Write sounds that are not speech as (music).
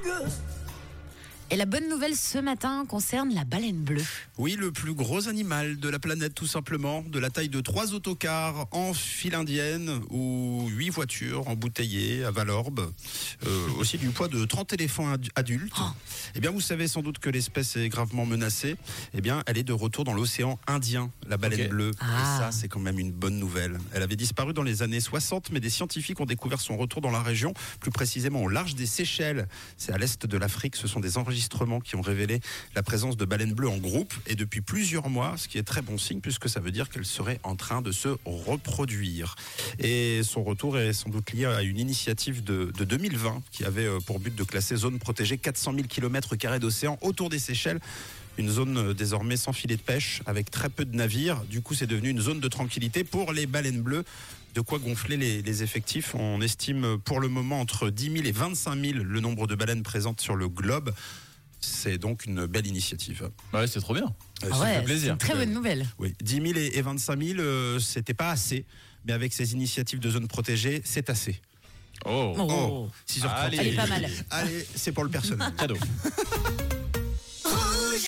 good. Et la bonne nouvelle ce matin concerne la baleine bleue. Oui, le plus gros animal de la planète, tout simplement, de la taille de trois autocars en file indienne ou huit voitures embouteillées à Valorbe, euh, aussi du poids de 30 éléphants ad- adultes. Oh. Eh bien, vous savez sans doute que l'espèce est gravement menacée. Eh bien, elle est de retour dans l'océan Indien, la baleine bleue. Ah. Et ça, c'est quand même une bonne nouvelle. Elle avait disparu dans les années 60, mais des scientifiques ont découvert son retour dans la région, plus précisément au large des Seychelles. C'est à l'est de l'Afrique. Ce sont des enregistrements qui ont révélé la présence de baleines bleues en groupe et depuis plusieurs mois, ce qui est très bon signe puisque ça veut dire qu'elle serait en train de se reproduire. Et son retour est sans doute lié à une initiative de, de 2020 qui avait euh, pour but de classer zone protégée 400 000 km d'océan autour des Seychelles. Une zone euh, désormais sans filet de pêche, avec très peu de navires. Du coup, c'est devenu une zone de tranquillité pour les baleines bleues. De quoi gonfler les, les effectifs. On estime pour le moment entre 10 000 et 25 000 le nombre de baleines présentes sur le globe. C'est donc une belle initiative. Ouais, c'est trop bien. Euh, Ah ça ouais, fait c'est plaisir. une très bonne nouvelle. Oui, 10 000 et et 25 000, euh, c'était pas assez. Mais avec ces initiatives de zones protégées, c'est assez. Oh. Oh. 6h30. Allez. Pas mal. Allez, c'est pour le personnel. Cadeau. (laughs)